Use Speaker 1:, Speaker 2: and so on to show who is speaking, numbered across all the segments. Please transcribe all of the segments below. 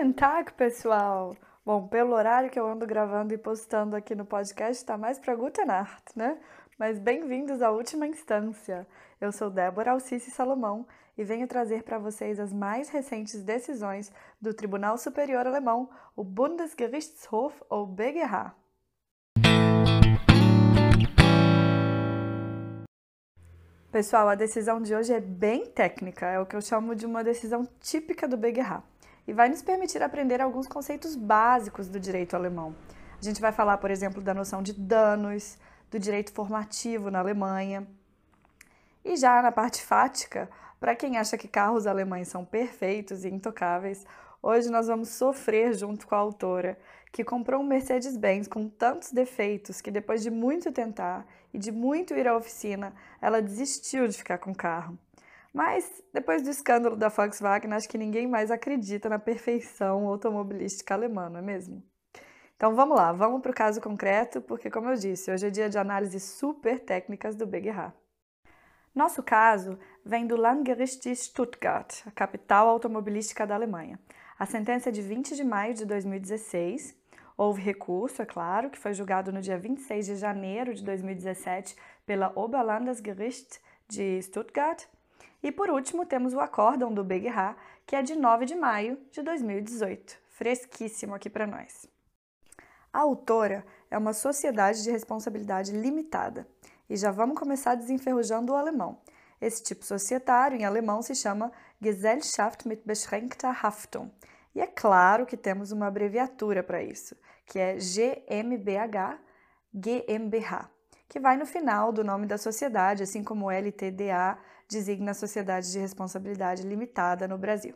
Speaker 1: Tag, pessoal! Bom, pelo horário que eu ando gravando e postando aqui no podcast, tá mais para Guten Nacht, né? Mas bem-vindos à última instância. Eu sou Débora Alcice Salomão e venho trazer para vocês as mais recentes decisões do Tribunal Superior Alemão, o Bundesgerichtshof ou BGH. Pessoal, a decisão de hoje é bem técnica, é o que eu chamo de uma decisão típica do BGH e vai nos permitir aprender alguns conceitos básicos do direito alemão. A gente vai falar, por exemplo, da noção de danos, do direito formativo na Alemanha. E já na parte fática, para quem acha que carros alemães são perfeitos e intocáveis, hoje nós vamos sofrer junto com a autora, que comprou um Mercedes-Benz com tantos defeitos que depois de muito tentar e de muito ir à oficina, ela desistiu de ficar com o carro. Mas depois do escândalo da Volkswagen, acho que ninguém mais acredita na perfeição automobilística alemã, não é mesmo? Então vamos lá, vamos para o caso concreto, porque como eu disse, hoje é dia de análise super técnicas do BGH. Nosso caso vem do Landgericht de Stuttgart, a capital automobilística da Alemanha. A sentença é de 20 de maio de 2016. Houve recurso, é claro, que foi julgado no dia 26 de janeiro de 2017 pela Oberlandesgericht de Stuttgart. E por último, temos o acórdão do BGH, que é de 9 de maio de 2018. Fresquíssimo aqui para nós. A autora é uma sociedade de responsabilidade limitada e já vamos começar desenferrujando o alemão. Esse tipo societário em alemão se chama Gesellschaft mit beschränkter Haftung. E é claro que temos uma abreviatura para isso, que é GmbH GmbH, que vai no final do nome da sociedade, assim como LTDA designa a Sociedade de Responsabilidade Limitada no Brasil.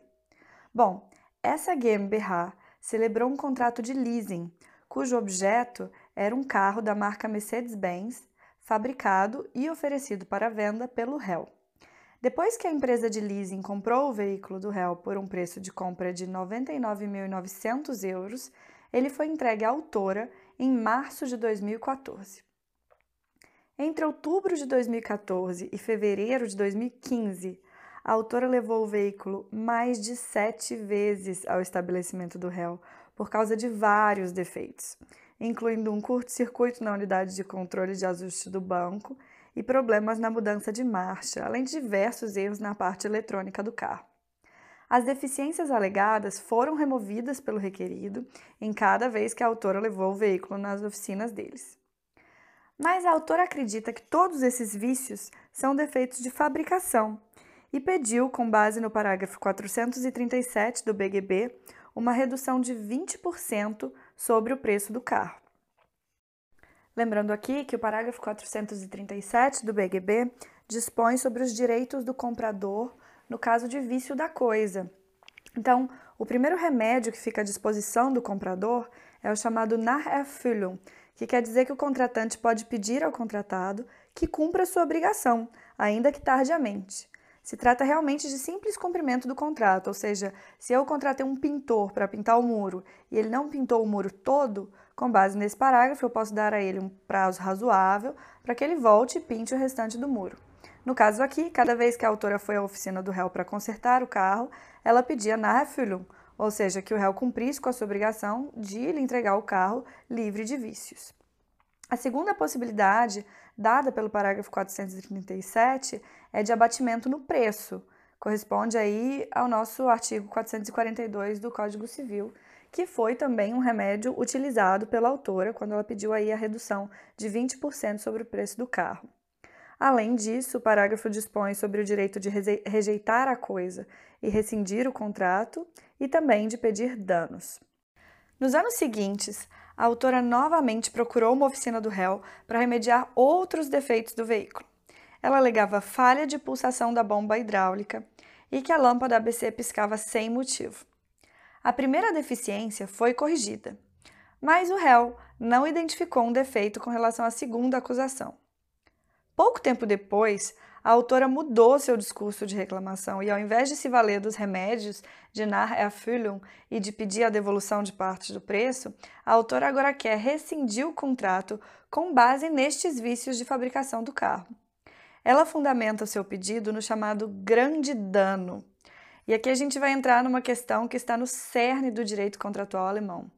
Speaker 1: Bom, essa GmbH celebrou um contrato de leasing, cujo objeto era um carro da marca Mercedes-Benz fabricado e oferecido para venda pelo réu. Depois que a empresa de leasing comprou o veículo do réu por um preço de compra de 99.900 euros, ele foi entregue à autora em março de 2014. Entre outubro de 2014 e fevereiro de 2015, a autora levou o veículo mais de sete vezes ao estabelecimento do réu por causa de vários defeitos incluindo um curto-circuito na unidade de controle de ajuste do banco e problemas na mudança de marcha, além de diversos erros na parte eletrônica do carro. As deficiências alegadas foram removidas pelo requerido em cada vez que a autora levou o veículo nas oficinas deles. Mas a autora acredita que todos esses vícios são defeitos de fabricação e pediu, com base no parágrafo 437 do BGB, uma redução de 20% sobre o preço do carro. Lembrando aqui que o parágrafo 437 do BGB dispõe sobre os direitos do comprador no caso de vício da coisa. Então, o primeiro remédio que fica à disposição do comprador é o chamado Nacherfüllung, que quer dizer que o contratante pode pedir ao contratado que cumpra sua obrigação, ainda que tardiamente. Se trata realmente de simples cumprimento do contrato, ou seja, se eu contratei um pintor para pintar o muro e ele não pintou o muro todo, com base nesse parágrafo eu posso dar a ele um prazo razoável para que ele volte e pinte o restante do muro. No caso aqui, cada vez que a autora foi à oficina do réu para consertar o carro, ela pedia Nachfüllung, ou seja, que o réu cumprisse com a sua obrigação de lhe entregar o carro livre de vícios. A segunda possibilidade, dada pelo parágrafo 437, é de abatimento no preço. Corresponde aí ao nosso artigo 442 do Código Civil, que foi também um remédio utilizado pela autora quando ela pediu aí a redução de 20% sobre o preço do carro. Além disso, o parágrafo dispõe sobre o direito de rejeitar a coisa e rescindir o contrato e também de pedir danos. Nos anos seguintes, a autora novamente procurou uma oficina do réu para remediar outros defeitos do veículo. Ela alegava falha de pulsação da bomba hidráulica e que a lâmpada ABC piscava sem motivo. A primeira deficiência foi corrigida, mas o réu não identificou um defeito com relação à segunda acusação. Pouco tempo depois, a autora mudou seu discurso de reclamação e, ao invés de se valer dos remédios de Nacherfüllung e de pedir a devolução de parte do preço, a autora agora quer rescindir o contrato com base nestes vícios de fabricação do carro. Ela fundamenta o seu pedido no chamado grande dano. E aqui a gente vai entrar numa questão que está no cerne do direito contratual alemão.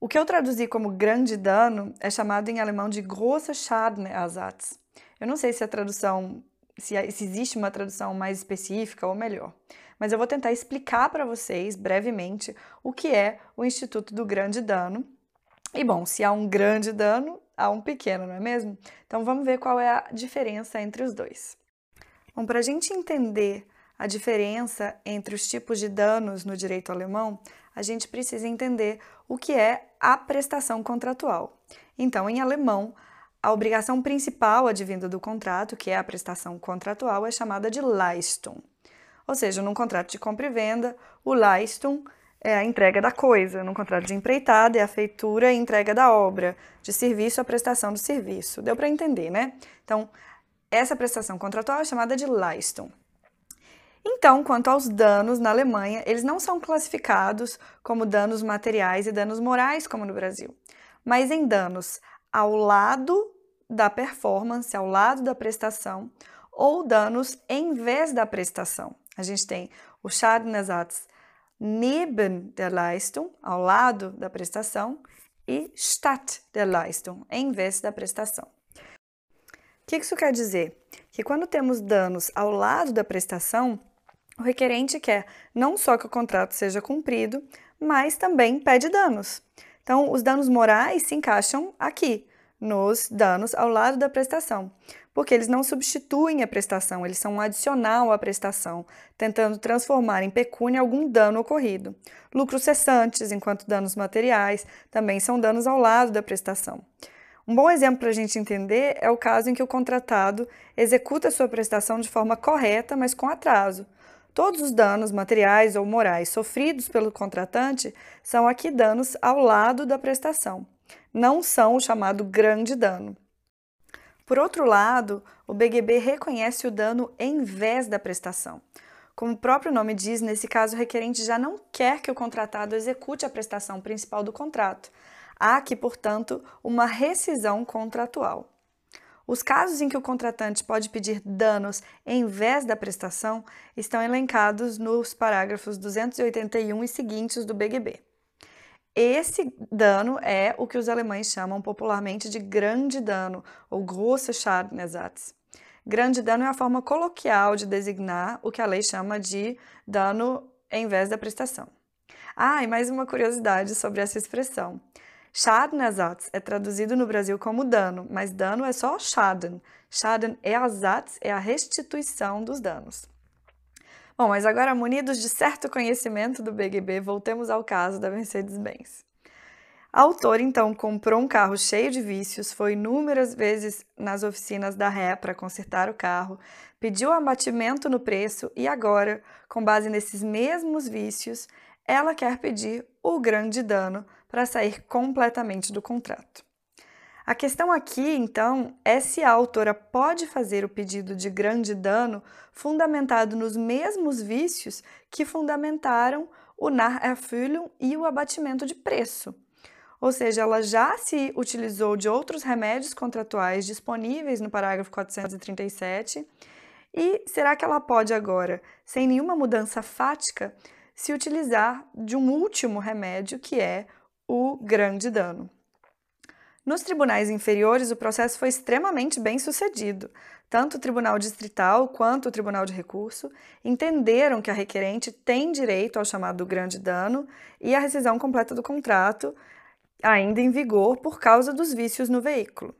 Speaker 1: O que eu traduzi como grande dano é chamado em alemão de großer Schadenersatz. Eu não sei se a tradução, se, se existe uma tradução mais específica ou melhor, mas eu vou tentar explicar para vocês brevemente o que é o Instituto do Grande Dano. E bom, se há um grande dano, há um pequeno, não é mesmo? Então vamos ver qual é a diferença entre os dois. Bom, para a gente entender a diferença entre os tipos de danos no direito alemão, a gente precisa entender o que é a prestação contratual. Então, em alemão, a obrigação principal advinda do contrato, que é a prestação contratual, é chamada de Leistung. Ou seja, num contrato de compra e venda, o Leistung é a entrega da coisa, num contrato de empreitada é a feitura e entrega da obra, de serviço a prestação do serviço. Deu para entender, né? Então, essa prestação contratual é chamada de Leistung. Então, quanto aos danos na Alemanha, eles não são classificados como danos materiais e danos morais, como no Brasil, mas em danos ao lado da performance, ao lado da prestação, ou danos em vez da prestação. A gente tem o Schadenersatz neben der Leistung, ao lado da prestação, e statt der Leistung, em vez da prestação. O que isso quer dizer? Que quando temos danos ao lado da prestação, o requerente quer não só que o contrato seja cumprido, mas também pede danos. Então, os danos morais se encaixam aqui, nos danos ao lado da prestação, porque eles não substituem a prestação, eles são um adicional à prestação, tentando transformar em pecúnia algum dano ocorrido. Lucros cessantes, enquanto danos materiais, também são danos ao lado da prestação. Um bom exemplo para a gente entender é o caso em que o contratado executa sua prestação de forma correta, mas com atraso. Todos os danos materiais ou morais sofridos pelo contratante são aqui danos ao lado da prestação, não são o chamado grande dano. Por outro lado, o BGB reconhece o dano em vez da prestação. Como o próprio nome diz, nesse caso o requerente já não quer que o contratado execute a prestação principal do contrato. Há aqui, portanto, uma rescisão contratual. Os casos em que o contratante pode pedir danos em vez da prestação estão elencados nos parágrafos 281 e seguintes do BGB. Esse dano é o que os alemães chamam popularmente de grande dano, ou große Schadenersatz. Grande dano é a forma coloquial de designar o que a lei chama de dano em vez da prestação. Ah, e mais uma curiosidade sobre essa expressão. Schadenersatz é traduzido no Brasil como dano, mas dano é só Schaden. Schadenersatz é a restituição dos danos. Bom, mas agora, munidos de certo conhecimento do BGB, voltemos ao caso da Mercedes-Benz. A autora, então, comprou um carro cheio de vícios, foi inúmeras vezes nas oficinas da ré para consertar o carro, pediu abatimento no preço e agora, com base nesses mesmos vícios, ela quer pedir o grande dano para sair completamente do contrato. A questão aqui, então, é se a autora pode fazer o pedido de grande dano fundamentado nos mesmos vícios que fundamentaram o Nacherfüllung e o abatimento de preço. Ou seja, ela já se utilizou de outros remédios contratuais disponíveis no parágrafo 437 e será que ela pode agora, sem nenhuma mudança fática, se utilizar de um último remédio que é o grande dano. Nos tribunais inferiores, o processo foi extremamente bem sucedido. Tanto o Tribunal Distrital quanto o Tribunal de Recurso entenderam que a requerente tem direito ao chamado grande dano e à rescisão completa do contrato, ainda em vigor por causa dos vícios no veículo.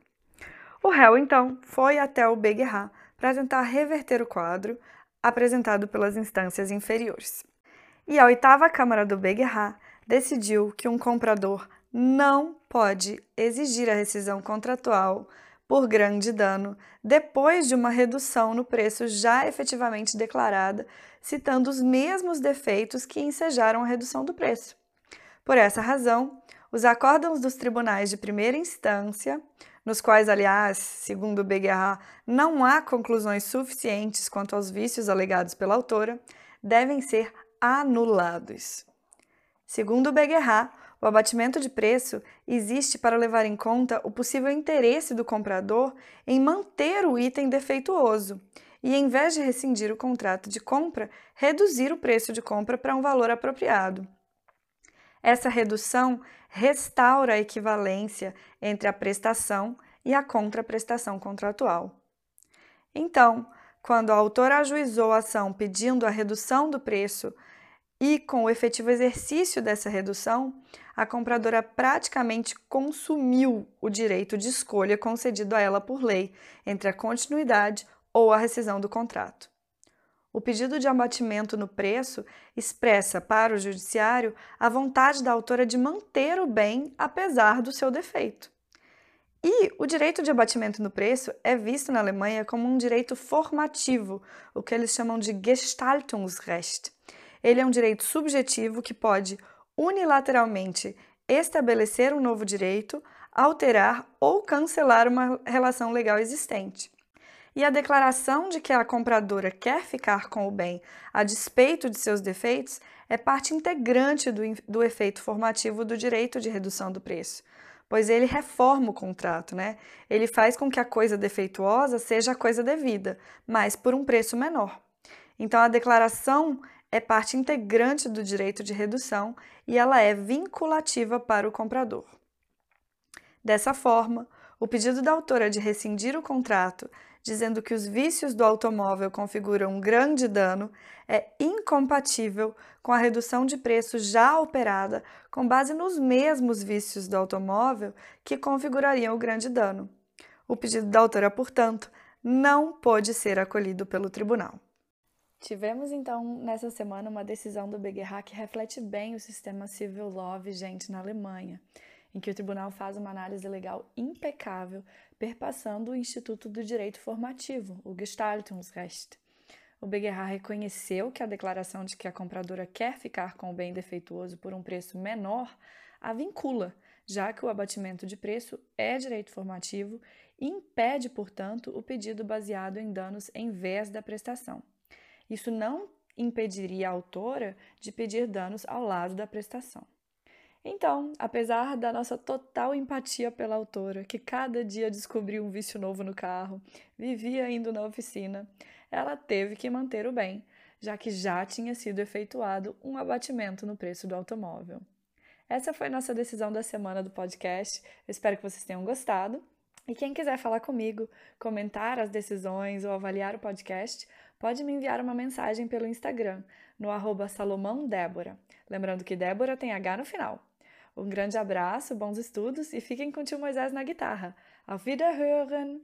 Speaker 1: O réu, então, foi até o BGH para tentar reverter o quadro apresentado pelas instâncias inferiores. E a oitava Câmara do BGH decidiu que um comprador não pode exigir a rescisão contratual por grande dano depois de uma redução no preço já efetivamente declarada, citando os mesmos defeitos que ensejaram a redução do preço. Por essa razão, os acórdãos dos tribunais de primeira instância, nos quais, aliás, segundo o BGH, não há conclusões suficientes quanto aos vícios alegados pela autora, devem ser anulados. Segundo o BGH, o abatimento de preço existe para levar em conta o possível interesse do comprador em manter o item defeituoso e, em vez de rescindir o contrato de compra, reduzir o preço de compra para um valor apropriado. Essa redução restaura a equivalência entre a prestação e a contraprestação contratual. Então, quando a autora ajuizou a ação pedindo a redução do preço e com o efetivo exercício dessa redução, a compradora praticamente consumiu o direito de escolha concedido a ela por lei entre a continuidade ou a rescisão do contrato. O pedido de abatimento no preço expressa para o judiciário a vontade da autora de manter o bem apesar do seu defeito. E o direito de abatimento no preço é visto na Alemanha como um direito formativo, o que eles chamam de Gestaltungsrecht. Ele é um direito subjetivo que pode unilateralmente estabelecer um novo direito, alterar ou cancelar uma relação legal existente. E a declaração de que a compradora quer ficar com o bem a despeito de seus defeitos é parte integrante do, do efeito formativo do direito de redução do preço pois ele reforma o contrato, né? Ele faz com que a coisa defeituosa seja a coisa devida, mas por um preço menor. Então a declaração é parte integrante do direito de redução e ela é vinculativa para o comprador. Dessa forma, o pedido da autora de rescindir o contrato, dizendo que os vícios do automóvel configuram um grande dano, é incompatível com a redução de preço já operada com base nos mesmos vícios do automóvel que configurariam o grande dano. O pedido da autora, portanto, não pode ser acolhido pelo tribunal. Tivemos então nessa semana uma decisão do BGH que reflete bem o sistema civil law vigente na Alemanha em que o tribunal faz uma análise legal impecável, perpassando o Instituto do Direito Formativo, o Gestaltungsrecht. O BGH reconheceu que a declaração de que a compradora quer ficar com o bem defeituoso por um preço menor a vincula, já que o abatimento de preço é direito formativo e impede, portanto, o pedido baseado em danos em vez da prestação. Isso não impediria a autora de pedir danos ao lado da prestação. Então, apesar da nossa total empatia pela autora, que cada dia descobriu um vício novo no carro, vivia indo na oficina, ela teve que manter o bem, já que já tinha sido efetuado um abatimento no preço do automóvel. Essa foi nossa decisão da semana do podcast. Eu espero que vocês tenham gostado. E quem quiser falar comigo, comentar as decisões ou avaliar o podcast, pode me enviar uma mensagem pelo Instagram, no arroba Salomão Débora. Lembrando que Débora tem H no final. Um grande abraço, bons estudos e fiquem com o tio Moisés na guitarra. Auf Wiederhören!